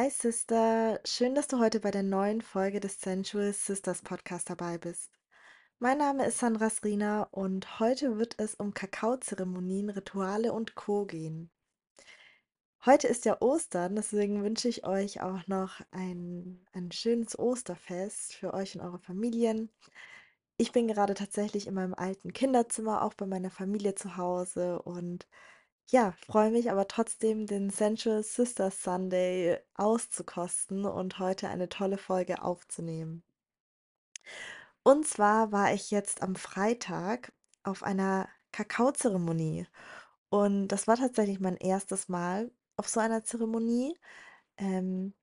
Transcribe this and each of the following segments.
Hi Sister, schön, dass du heute bei der neuen Folge des Sensual Sisters Podcast dabei bist. Mein Name ist Sandra Srina und heute wird es um Kakaozeremonien, Rituale und Co. gehen. Heute ist ja Ostern, deswegen wünsche ich euch auch noch ein, ein schönes Osterfest für euch und eure Familien. Ich bin gerade tatsächlich in meinem alten Kinderzimmer, auch bei meiner Familie zu Hause und ja, freue mich aber trotzdem, den Sensual Sisters Sunday auszukosten und heute eine tolle Folge aufzunehmen. Und zwar war ich jetzt am Freitag auf einer Kakaozeremonie und das war tatsächlich mein erstes Mal auf so einer Zeremonie. Ähm,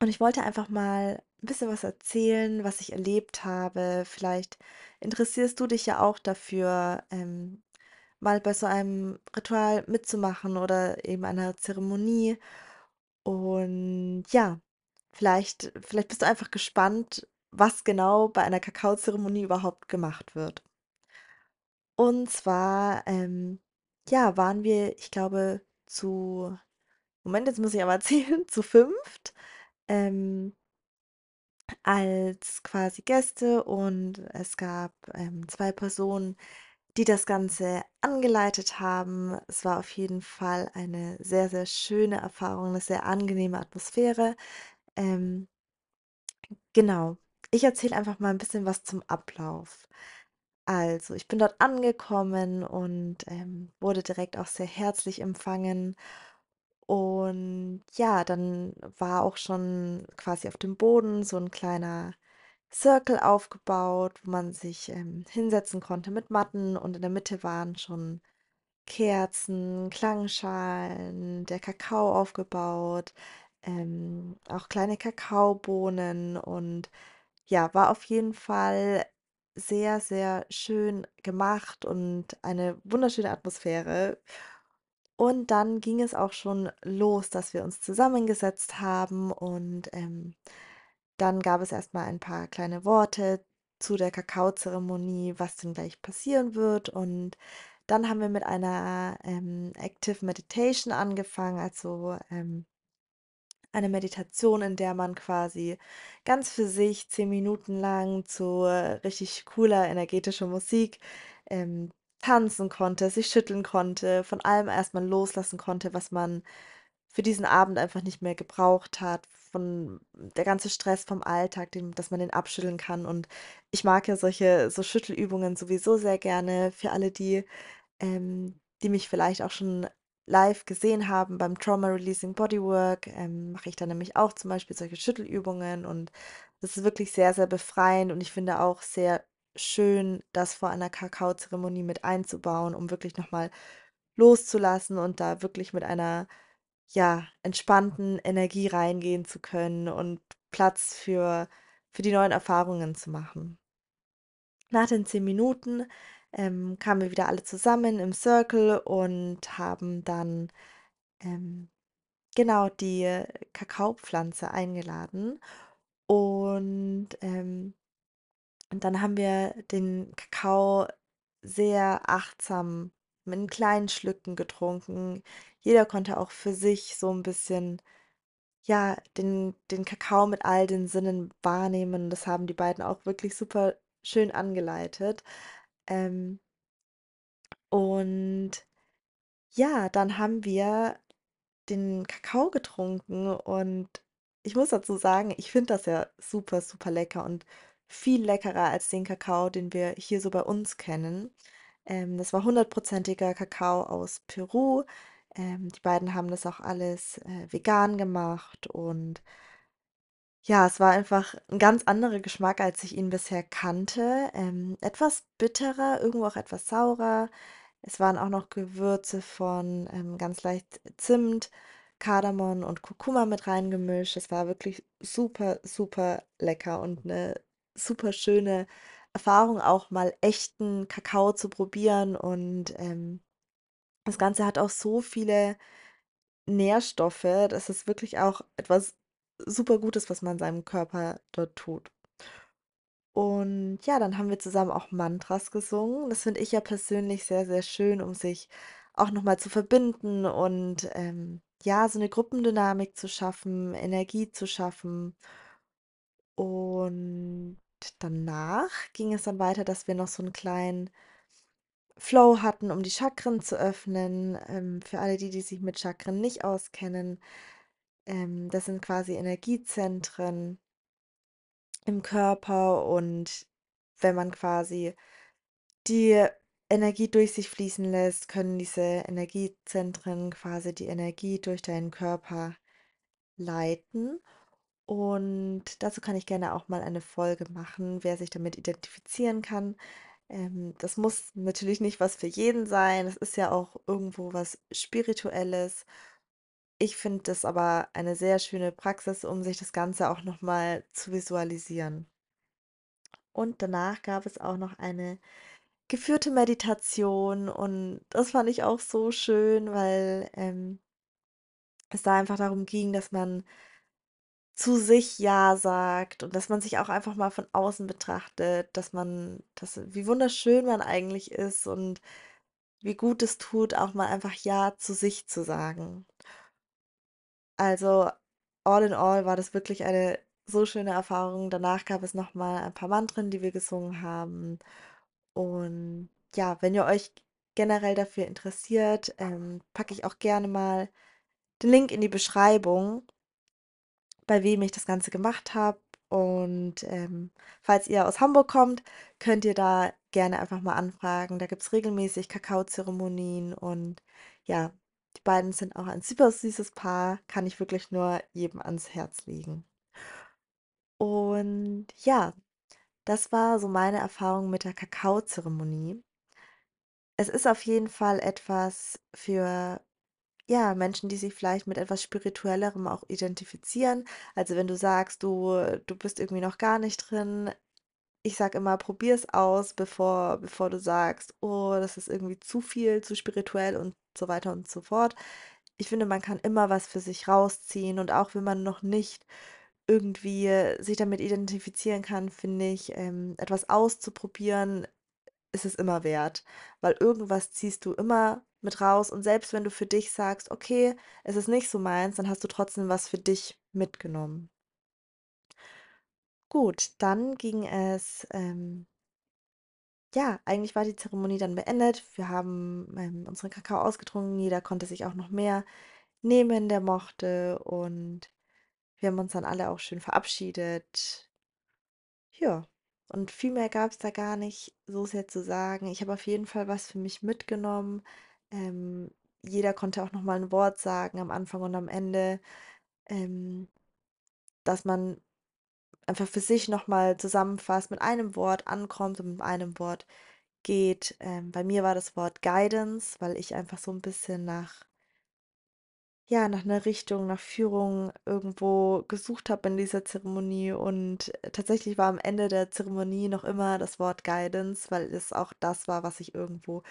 und ich wollte einfach mal ein bisschen was erzählen, was ich erlebt habe. Vielleicht interessierst du dich ja auch dafür, ähm, mal bei so einem Ritual mitzumachen oder eben einer Zeremonie. Und ja, vielleicht, vielleicht bist du einfach gespannt, was genau bei einer Kakaozeremonie überhaupt gemacht wird. Und zwar, ähm, ja, waren wir, ich glaube, zu, Moment, jetzt muss ich aber erzählen, zu fünft. Ähm, als quasi Gäste und es gab ähm, zwei Personen, die das Ganze angeleitet haben. Es war auf jeden Fall eine sehr, sehr schöne Erfahrung, eine sehr angenehme Atmosphäre. Ähm, genau. Ich erzähle einfach mal ein bisschen was zum Ablauf. Also, ich bin dort angekommen und ähm, wurde direkt auch sehr herzlich empfangen. Und ja, dann war auch schon quasi auf dem Boden so ein kleiner Circle aufgebaut, wo man sich ähm, hinsetzen konnte mit Matten und in der Mitte waren schon Kerzen, Klangschalen, der Kakao aufgebaut, ähm, auch kleine Kakaobohnen und ja, war auf jeden Fall sehr, sehr schön gemacht und eine wunderschöne Atmosphäre. Und dann ging es auch schon los, dass wir uns zusammengesetzt haben und ähm, dann gab es erst mal ein paar kleine Worte zu der Kakaozeremonie, was denn gleich passieren wird. Und dann haben wir mit einer ähm, Active Meditation angefangen, also ähm, eine Meditation, in der man quasi ganz für sich 10 Minuten lang zu richtig cooler, energetischer Musik ähm, tanzen konnte, sich schütteln konnte, von allem erstmal loslassen konnte, was man für diesen Abend einfach nicht mehr gebraucht hat, von der ganze Stress vom Alltag, den, dass man den abschütteln kann. Und ich mag ja solche so Schüttelübungen sowieso sehr gerne für alle die, ähm, die mich vielleicht auch schon live gesehen haben beim Trauma Releasing Bodywork, ähm, mache ich dann nämlich auch zum Beispiel solche Schüttelübungen und das ist wirklich sehr, sehr befreiend und ich finde auch sehr schön, das vor einer Kakaozeremonie mit einzubauen, um wirklich nochmal loszulassen und da wirklich mit einer, ja, entspannten Energie reingehen zu können und Platz für, für die neuen Erfahrungen zu machen. Nach den 10 Minuten ähm, kamen wir wieder alle zusammen im Circle und haben dann ähm, genau die Kakaopflanze eingeladen. Und, ähm, und dann haben wir den Kakao sehr achtsam in kleinen Schlücken getrunken. Jeder konnte auch für sich so ein bisschen, ja, den, den Kakao mit all den Sinnen wahrnehmen. Das haben die beiden auch wirklich super schön angeleitet. Ähm, und ja, dann haben wir den Kakao getrunken und ich muss dazu sagen, ich finde das ja super, super lecker und viel leckerer als den Kakao, den wir hier so bei uns kennen. Ähm, das war hundertprozentiger Kakao aus Peru. Ähm, die beiden haben das auch alles äh, vegan gemacht und ja, es war einfach ein ganz anderer Geschmack, als ich ihn bisher kannte. Ähm, etwas bitterer, irgendwo auch etwas saurer. Es waren auch noch Gewürze von ähm, ganz leicht Zimt, Kardamom und Kurkuma mit reingemischt. Es war wirklich super, super lecker und eine super schöne Erfahrung, auch mal echten Kakao zu probieren. Und ähm, das Ganze hat auch so viele Nährstoffe. Das ist wirklich auch etwas super Gutes, was man seinem Körper dort tut. Und ja, dann haben wir zusammen auch Mantras gesungen. Das finde ich ja persönlich sehr, sehr schön, um sich auch noch mal zu verbinden und, ähm, ja, so eine Gruppendynamik zu schaffen, Energie zu schaffen. Und danach ging es dann weiter, dass wir noch so einen kleinen Flow hatten, um die Chakren zu öffnen. Ähm, für alle die, die sich mit Chakren nicht auskennen, ähm, das sind quasi Energiezentren im Körper und wenn man quasi die Energie durch sich fließen lässt, können diese Energiezentren quasi die Energie durch deinen Körper leiten. Und dazu kann ich gerne auch mal eine Folge machen, wer sich damit identifizieren kann. Ähm, das muss natürlich nicht was für jeden sein. Es ist ja auch irgendwo was Spirituelles. Ich finde das aber eine sehr schöne Praxis, um sich das Ganze auch nochmal zu visualisieren. Und danach gab es auch noch eine geführte Meditation und das fand ich auch so schön, weil ähm, es da einfach darum ging, dass man zu sich Ja sagt und dass man sich auch einfach mal von außen betrachtet, dass man, dass, wie wunderschön man eigentlich ist und wie gut es tut, auch mal einfach Ja zu sich zu sagen. Also all in all war das wirklich eine so schöne Erfahrung. Danach gab es noch mal ein paar Mantren, die wir gesungen haben. Und ja, wenn ihr euch generell dafür interessiert, ähm, packe ich auch gerne mal den Link in die Beschreibung bei wem ich das Ganze gemacht habe. Und ähm, falls ihr aus Hamburg kommt, könnt ihr da gerne einfach mal anfragen. Da gibt es regelmäßig Kakaozeremonien und ja, die beiden sind auch ein super süßes Paar, kann ich wirklich nur jedem ans Herz legen. Und ja, das war so meine Erfahrung mit der Kakaozeremonie. Es ist auf jeden Fall etwas für ja, Menschen, die sich vielleicht mit etwas Spirituellerem auch identifizieren. Also wenn du sagst, du, du bist irgendwie noch gar nicht drin, ich sag immer, probier's aus, bevor, bevor du sagst, oh, das ist irgendwie zu viel, zu spirituell und so weiter und so fort. Ich finde, man kann immer was für sich rausziehen und auch wenn man noch nicht irgendwie sich damit identifizieren kann, finde ich, ähm, etwas auszuprobieren, ist es immer wert, weil irgendwas ziehst du immer mit raus und selbst wenn du für dich sagst, okay, es ist nicht so meins, dann hast du trotzdem was für dich mitgenommen. Gut, dann ging es, ähm, ja, eigentlich war die Zeremonie dann beendet. Wir haben ähm, unseren Kakao ausgetrunken, jeder konnte sich auch noch mehr nehmen, der mochte und wir haben uns dann alle auch schön verabschiedet. Ja, und viel mehr gab es da gar nicht so sehr zu sagen. Ich habe auf jeden Fall was für mich mitgenommen. Ähm, jeder konnte auch noch mal 'n Wort sagen am Anfang und am Ende, ähm, dass man einfach für sich noch mal zusammenfasst, mit einem Wort ankommt und mit einem Wort geht. Ähm, bei mir war das Wort Guidance, weil ich einfach so ein bisschen nach ja, nach einer Richtung, nach Führung irgendwo gesucht habe in dieser Zeremonie und äh, tatsächlich war am Ende der Zeremonie noch immer das Wort Guidance, weil es auch das war, was ich irgendwo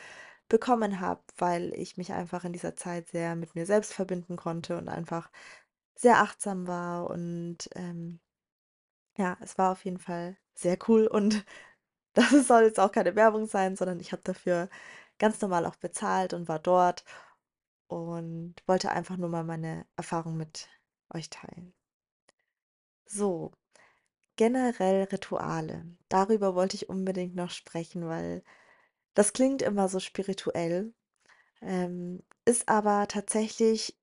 bekommen habe, weil ich mich einfach in dieser Zeit sehr mit mir selbst verbinden konnte und einfach sehr achtsam war und ähm, ja, es war auf jeden Fall sehr cool und das soll jetzt auch keine Werbung sein, sondern ich habe dafür ganz normal auch bezahlt und war dort und wollte einfach nur mal meine Erfahrung mit euch teilen. So, generell Rituale. Darüber wollte ich unbedingt noch sprechen, weil das klingt immer so spirituell, ähm, ist aber tatsächlich,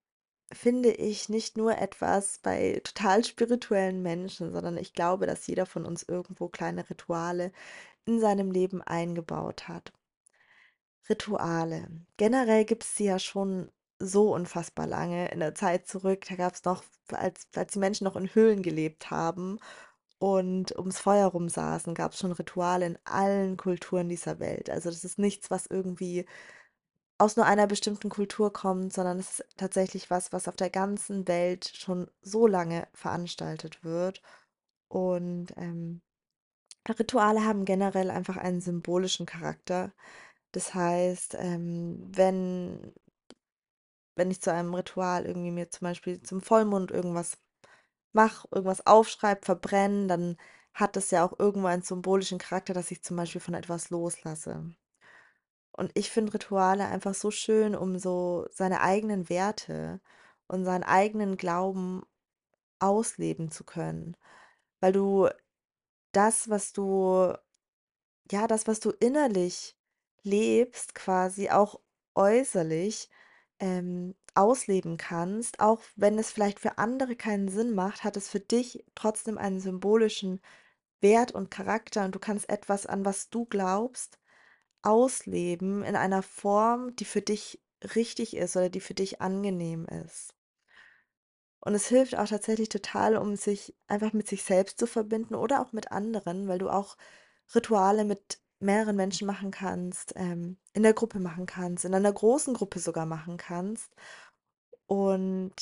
finde ich, nicht nur etwas bei total spirituellen Menschen, sondern ich glaube, dass jeder von uns irgendwo kleine Rituale in seinem Leben eingebaut hat. Rituale. Generell gibt es sie ja schon so unfassbar lange in der Zeit zurück. Da gab es noch, als, als die Menschen noch in Höhlen gelebt haben und ums Feuer rum saßen, gab es schon Rituale in allen Kulturen dieser Welt. Also das ist nichts, was irgendwie aus nur einer bestimmten Kultur kommt, sondern es ist tatsächlich was, was auf der ganzen Welt schon so lange veranstaltet wird. Und ähm, Rituale haben generell einfach einen symbolischen Charakter. Das heißt, ähm, wenn wenn ich zu einem Ritual irgendwie mir zum Beispiel zum Vollmond irgendwas mache, irgendwas aufschreibe, verbrenne, dann hat das ja auch irgendwo einen symbolischen Charakter, dass ich zum Beispiel von etwas loslasse. Und ich finde Rituale einfach so schön, um so seine eigenen Werte und seinen eigenen Glauben ausleben zu können, weil du das, was du ja, das, was du innerlich lebst, quasi auch äußerlich, ähm, ausleben kannst. Auch wenn es vielleicht für andere keinen Sinn macht, hat es für dich trotzdem einen symbolischen Wert und Charakter und du kannst etwas, an was du glaubst, ausleben in einer Form, die für dich richtig ist oder die für dich angenehm ist. Und es hilft auch tatsächlich total, um sich einfach mit sich selbst zu verbinden oder auch mit anderen, weil du auch Rituale mit mehreren Menschen machen kannst, ähm, in der Gruppe machen kannst, in einer großen Gruppe sogar machen kannst. Und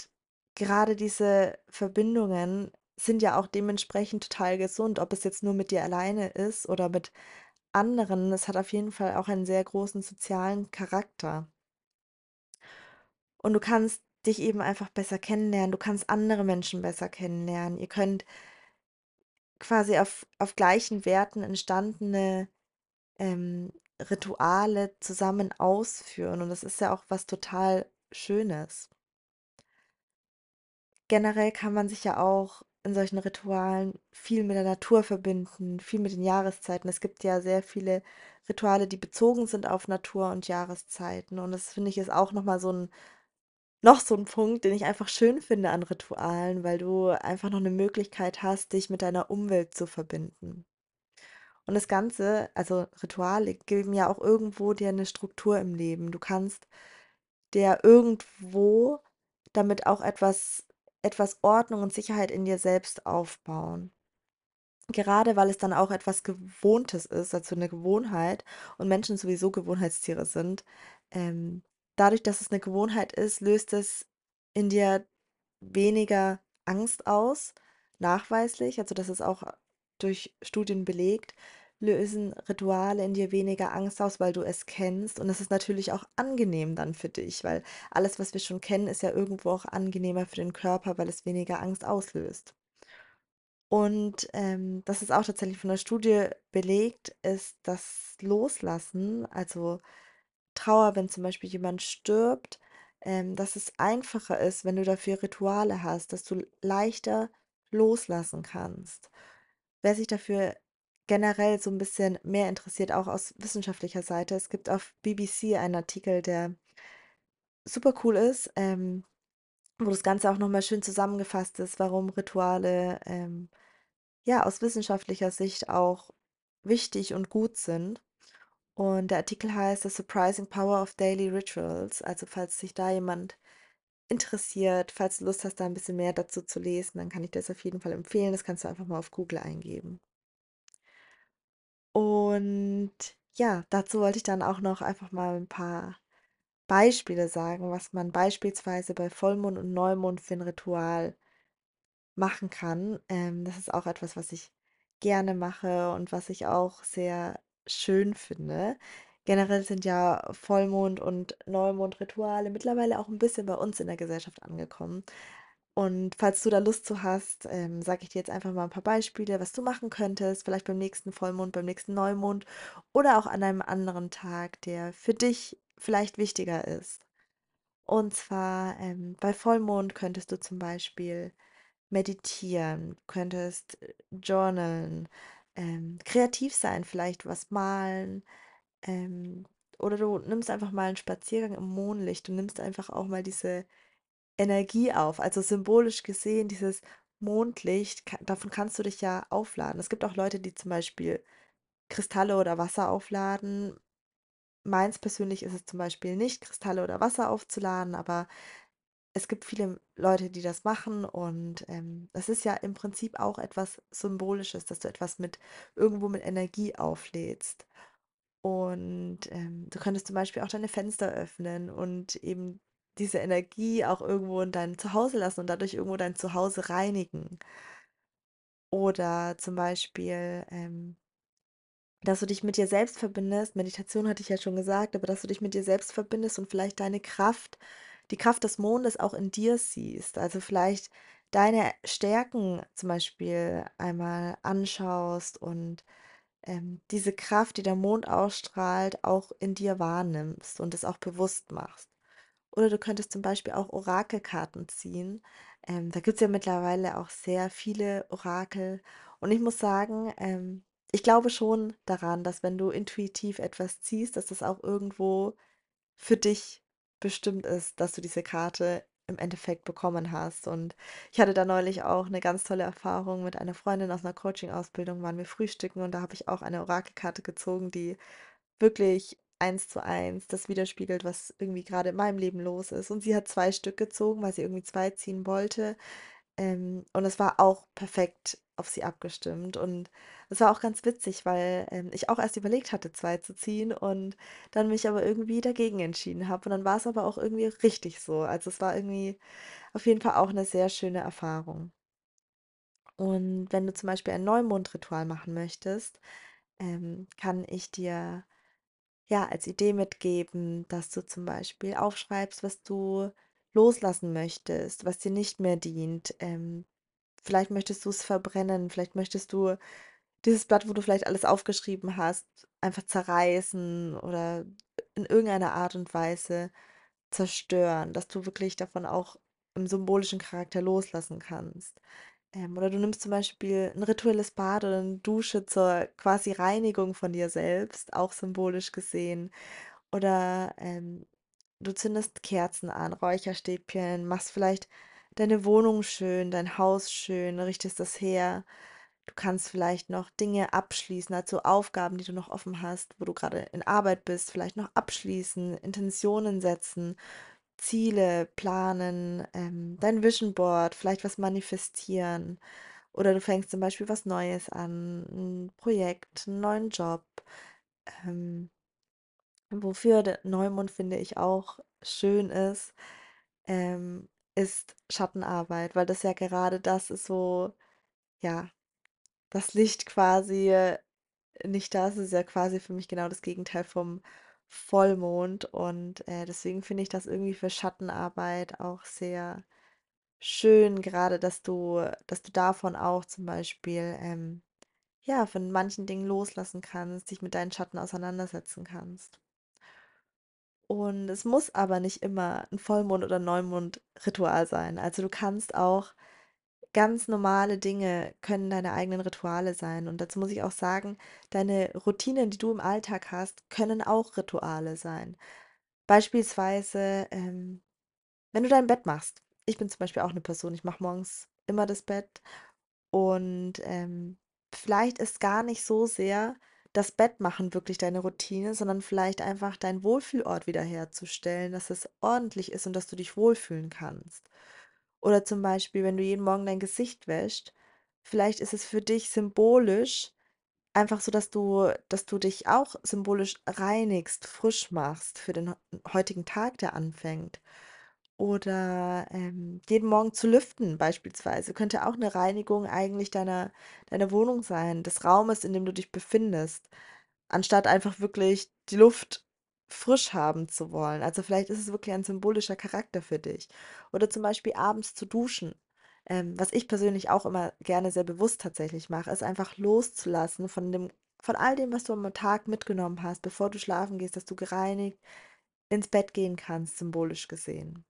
gerade diese Verbindungen sind ja auch dementsprechend total gesund, ob es jetzt nur mit dir alleine ist oder mit anderen. Es hat auf jeden Fall auch einen sehr großen sozialen Charakter. Und du kannst dich eben einfach besser kennenlernen. Du kannst andere Menschen besser kennenlernen. Ihr könnt quasi auf, auf gleichen Werten entstandene ähm, Rituale zusammen ausführen. Und das ist ja auch was total Schönes. Generell kann man sich ja auch in solchen Ritualen viel mit der Natur verbinden, viel mit den Jahreszeiten. Es gibt ja sehr viele Rituale, die bezogen sind auf Natur und Jahreszeiten. Und das finde ich ist auch nochmal so ein, noch so ein Punkt, den ich einfach schön finde an Ritualen, weil du einfach noch eine Möglichkeit hast, dich mit deiner Umwelt zu verbinden. Und das Ganze, also Rituale, geben ja auch irgendwo dir eine Struktur im Leben. Du kannst dir irgendwo damit auch etwas, etwas Ordnung und Sicherheit in dir selbst aufbauen. Gerade weil es dann auch etwas Gewohntes ist, also eine Gewohnheit und Menschen sowieso Gewohnheitstiere sind. Ähm, dadurch, dass es eine Gewohnheit ist, löst es in dir weniger Angst aus, nachweislich. Also das ist auch durch Studien belegt, lösen Rituale in dir weniger Angst aus, weil du es kennst. Und es ist natürlich auch angenehm dann für dich, weil alles, was wir schon kennen, ist ja irgendwo auch angenehmer für den Körper, weil es weniger Angst auslöst. Und ähm, das ist auch tatsächlich von der Studie belegt, ist das Loslassen, also Trauer, wenn zum Beispiel jemand stirbt, ähm, dass es einfacher ist, wenn du dafür Rituale hast, dass du leichter loslassen kannst. Wer sich dafür generell so ein bisschen mehr interessiert, auch aus wissenschaftlicher Seite, es gibt auf BBC einen Artikel, der super cool ist, ähm, wo das Ganze auch nochmal schön zusammengefasst ist, warum Rituale ähm, ja aus wissenschaftlicher Sicht auch wichtig und gut sind. Und der Artikel heißt The Surprising Power of Daily Rituals. Also falls sich da jemand interessiert, falls du Lust hast, da ein bisschen mehr dazu zu lesen, dann kann ich das auf jeden Fall empfehlen. Das kannst du einfach mal auf Google eingeben. Und ja, dazu wollte ich dann auch noch einfach mal ein paar Beispiele sagen, was man beispielsweise bei Vollmond und Neumond für ein Ritual machen kann. Ähm, das ist auch etwas, was ich gerne mache und was ich auch sehr schön finde. Generell sind ja Vollmond- und Neumond-Rituale mittlerweile auch ein bisschen bei uns in der Gesellschaft angekommen. Und falls du da Lust zu hast, ähm, sage ich dir jetzt einfach mal ein paar Beispiele, was du machen könntest, vielleicht beim nächsten Vollmond, beim nächsten Neumond oder auch an einem anderen Tag, der für dich vielleicht wichtiger ist. Und zwar ähm, bei Vollmond könntest du zum Beispiel meditieren, könntest äh, journalen, ähm, kreativ sein, vielleicht was malen, ähm, oder du nimmst einfach mal einen Spaziergang im Mondlicht. Du nimmst einfach auch mal diese Energie auf. Also symbolisch gesehen, dieses Mondlicht, davon kannst du dich ja aufladen. Es gibt auch Leute, die zum Beispiel Kristalle oder Wasser aufladen. Meins persönlich ist es zum Beispiel nicht, Kristalle oder Wasser aufzuladen, aber es gibt viele Leute, die das machen und ähm, das ist ja im Prinzip auch etwas Symbolisches, dass du etwas mit irgendwo mit Energie auflädst. Und ähm, du könntest zum Beispiel auch deine Fenster öffnen und eben diese Energie auch irgendwo in dein Zuhause lassen und dadurch irgendwo dein Zuhause reinigen. Oder zum Beispiel ähm, dass du dich mit dir selbst verbindest. Meditation hatte ich ja schon gesagt, aber dass du dich mit dir selbst verbindest und vielleicht deine Kraft, die Kraft des Mondes auch in dir siehst. Also vielleicht deine Stärken zum Beispiel einmal anschaust und ähm, diese Kraft, die der Mond ausstrahlt, auch in dir wahrnimmst und es auch bewusst machst. Oder du könntest zum Beispiel auch Orakelkarten ziehen. Ähm, da gibt es ja mittlerweile auch sehr viele Orakel. Und ich muss sagen, ähm, ich glaube schon daran, dass wenn du intuitiv etwas ziehst, dass das auch irgendwo für dich bestimmt ist, dass du diese Karte im Endeffekt bekommen hast. Und ich hatte da neulich auch eine ganz tolle Erfahrung mit einer Freundin aus einer Coaching-Ausbildung, waren wir frühstücken und da habe ich auch eine Orakelkarte gezogen, die wirklich eins zu eins das widerspiegelt, was irgendwie gerade in meinem Leben los ist. Und sie hat zwei Stück gezogen, weil sie irgendwie zwei ziehen wollte. Ähm, und es war auch perfekt auf sie abgestimmt. Und es war auch ganz witzig, weil ähm, ich auch erst überlegt hatte, zwei zu ziehen und dann mich aber irgendwie dagegen entschieden habe. Und dann war es aber auch irgendwie richtig so. Also es war irgendwie auf jeden Fall auch eine sehr schöne Erfahrung. Und wenn du zum Beispiel ein Neumondritual machen möchtest, ähm, kann ich dir ja als Idee mitgeben, dass du zum Beispiel aufschreibst, was du loslassen möchtest, was dir nicht mehr dient. Ähm, vielleicht möchtest du es verbrennen, vielleicht möchtest du dieses Blatt, wo du vielleicht alles aufgeschrieben hast, einfach zerreißen oder in irgendeiner Art und Weise zerstören, dass du wirklich davon auch im symbolischen Charakter loslassen kannst. Ähm, oder du nimmst zum Beispiel ein rituelles Bad oder eine Dusche zur quasi Reinigung von dir selbst, auch symbolisch gesehen. Oder ähm, du zündest Kerzen an, Räucherstäbchen, machst vielleicht deine Wohnung schön, dein Haus schön, richtest das her. Du kannst vielleicht noch Dinge abschließen, also Aufgaben, die du noch offen hast, wo du gerade in Arbeit bist, vielleicht noch abschließen, Intentionen setzen, Ziele planen, ähm, dein Vision Board, vielleicht was manifestieren. Oder du fängst zum Beispiel was Neues an, ein Projekt, einen neuen Job. Ähm, wofür der Neumond, finde ich, auch schön ist, ähm, ist Schattenarbeit, weil das ja gerade das ist, wo, ja, das Licht quasi äh, nicht da ist. Es ist ja quasi für mich genau das Gegenteil vom Vollmond. Und äh, deswegen finde ich das irgendwie für Schattenarbeit auch sehr schön, gerade dass du, dass du davon auch zum Beispiel, ähm, ja, von manchen Dingen loslassen kannst, dich mit deinen Schatten auseinandersetzen kannst. Und es muss aber nicht immer ein Vollmond- oder Neumond-Ritual sein. Also du kannst auch ganz normale Dinge können deine eigenen Rituale sein. Und dazu muss ich auch sagen, deine Routinen, die du im Alltag hast, können auch Rituale sein. Beispielsweise, ähm, wenn du dein Bett machst. Ich bin zum Beispiel auch eine Person, ich mache morgens immer das Bett und, ähm, vielleicht ist gar nicht so sehr das Bettmachen wirklich deine Routine, sondern vielleicht einfach deinen Wohlfühlort wiederherzustellen, dass es ordentlich ist und dass du dich wohlfühlen kannst. Oder zum Beispiel, wenn du jeden Morgen dein Gesicht wäschst, vielleicht ist es für dich symbolisch einfach so, dass du dass du dich auch symbolisch reinigst, frisch machst für den heutigen Tag, der anfängt. Oder, ähm, jeden Morgen zu lüften beispielsweise könnte auch eine Reinigung eigentlich deiner deiner Wohnung sein, des Raumes, in dem du dich befindest, anstatt einfach wirklich die Luft frisch haben zu wollen. Also, vielleicht ist es wirklich ein symbolischer Charakter für dich. Oder zum Beispiel abends zu duschen. Ähm, was ich persönlich auch immer gerne sehr bewusst tatsächlich mache, ist einfach loszulassen von dem von all dem, was du am Tag mitgenommen hast, bevor du schlafen gehst, dass du gereinigt ins Bett gehen kannst, symbolisch gesehen.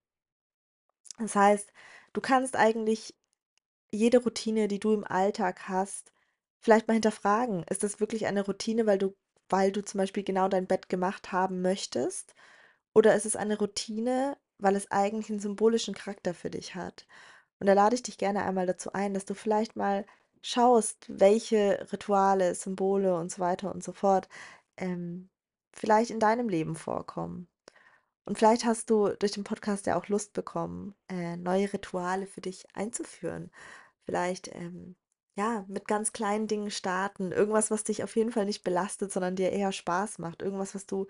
Das heißt, du kannst eigentlich jede Routine, die du im Alltag hast, vielleicht mal hinterfragen. Ist das wirklich eine Routine, weil du, weil du zum Beispiel genau dein Bett gemacht haben möchtest? Oder ist es eine Routine, weil es eigentlich einen symbolischen Charakter für dich hat? Und da lade ich dich gerne einmal dazu ein, dass du vielleicht mal schaust, welche Rituale, Symbole und so weiter und so fort ähm, vielleicht in deinem Leben vorkommen. Und vielleicht hast du durch den Podcast ja auch Lust bekommen, äh, neue Rituale für dich einzuführen. Vielleicht, ähm, ja, mit ganz kleinen Dingen starten. Irgendwas, was dich auf jeden Fall nicht belastet, sondern dir eher Spaß macht. Irgendwas, was du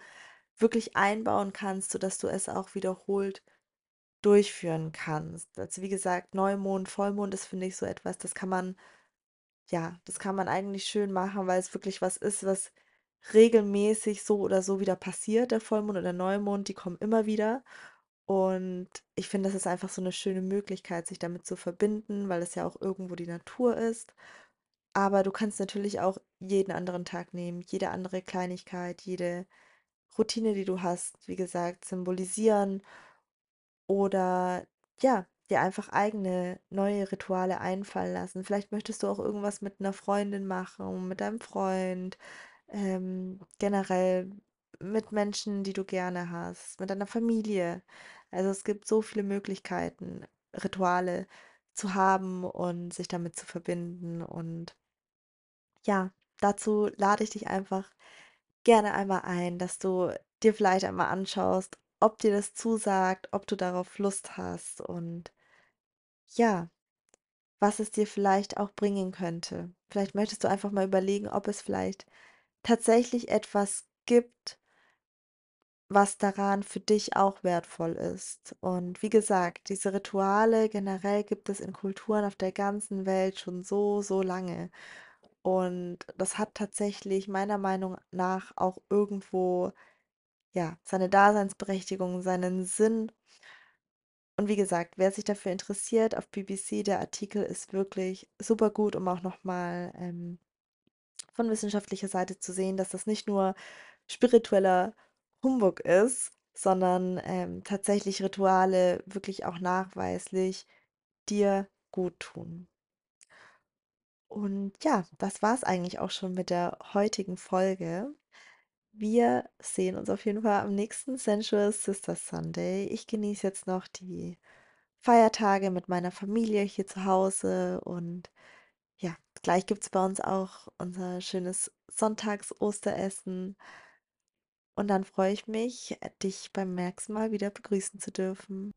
wirklich einbauen kannst, sodass du es auch wiederholt durchführen kannst. Also wie gesagt, Neumond, Vollmond ist, finde ich, so etwas, das kann man, ja, das kann man eigentlich schön machen, weil es wirklich was ist, was regelmäßig so oder so wieder passiert, der Vollmond oder der Neumond, die kommen immer wieder. Und ich finde, das ist einfach so eine schöne Möglichkeit, sich damit zu verbinden, weil es ja auch irgendwo die Natur ist. Aber du kannst natürlich auch jeden anderen Tag nehmen, jede andere Kleinigkeit, jede Routine, die du hast, wie gesagt, symbolisieren oder ja, dir einfach eigene neue Rituale einfallen lassen. Vielleicht möchtest du auch irgendwas mit einer Freundin machen, mit deinem Freund, ähm, generell mit Menschen, die du gerne hast, mit deiner Familie. Also es gibt so viele Möglichkeiten, Rituale zu haben und sich damit zu verbinden. Und ja, dazu lade ich dich einfach gerne einmal ein, dass du dir vielleicht einmal anschaust, ob dir das zusagt, ob du darauf Lust hast und ja, was es dir vielleicht auch bringen könnte. Vielleicht möchtest du einfach mal überlegen, ob es vielleicht tatsächlich etwas gibt, was daran für dich auch wertvoll ist. Und wie gesagt, diese Rituale generell gibt es in Kulturen auf der ganzen Welt schon so, so lange. Und das hat tatsächlich meiner Meinung nach auch irgendwo, ja, seine Daseinsberechtigung, seinen Sinn. Und wie gesagt, wer sich dafür interessiert, auf BBC, der Artikel ist wirklich super gut, um auch nochmal ähm, von wissenschaftlicher Seite zu sehen, dass das nicht nur spiritueller Humbug ist, sondern ähm, tatsächlich Rituale wirklich auch nachweislich dir gut tun. Und ja, das war es eigentlich auch schon mit der heutigen Folge. Wir sehen uns auf jeden Fall am nächsten Sensual Sisters Sunday. Ich genieße jetzt noch die Feiertage mit meiner Familie hier zu Hause und ja, gleich gibt es bei uns auch unser schönes Sonntags-Osteressen. Und dann freue ich mich, dich beim nächsten Mal wieder begrüßen zu dürfen.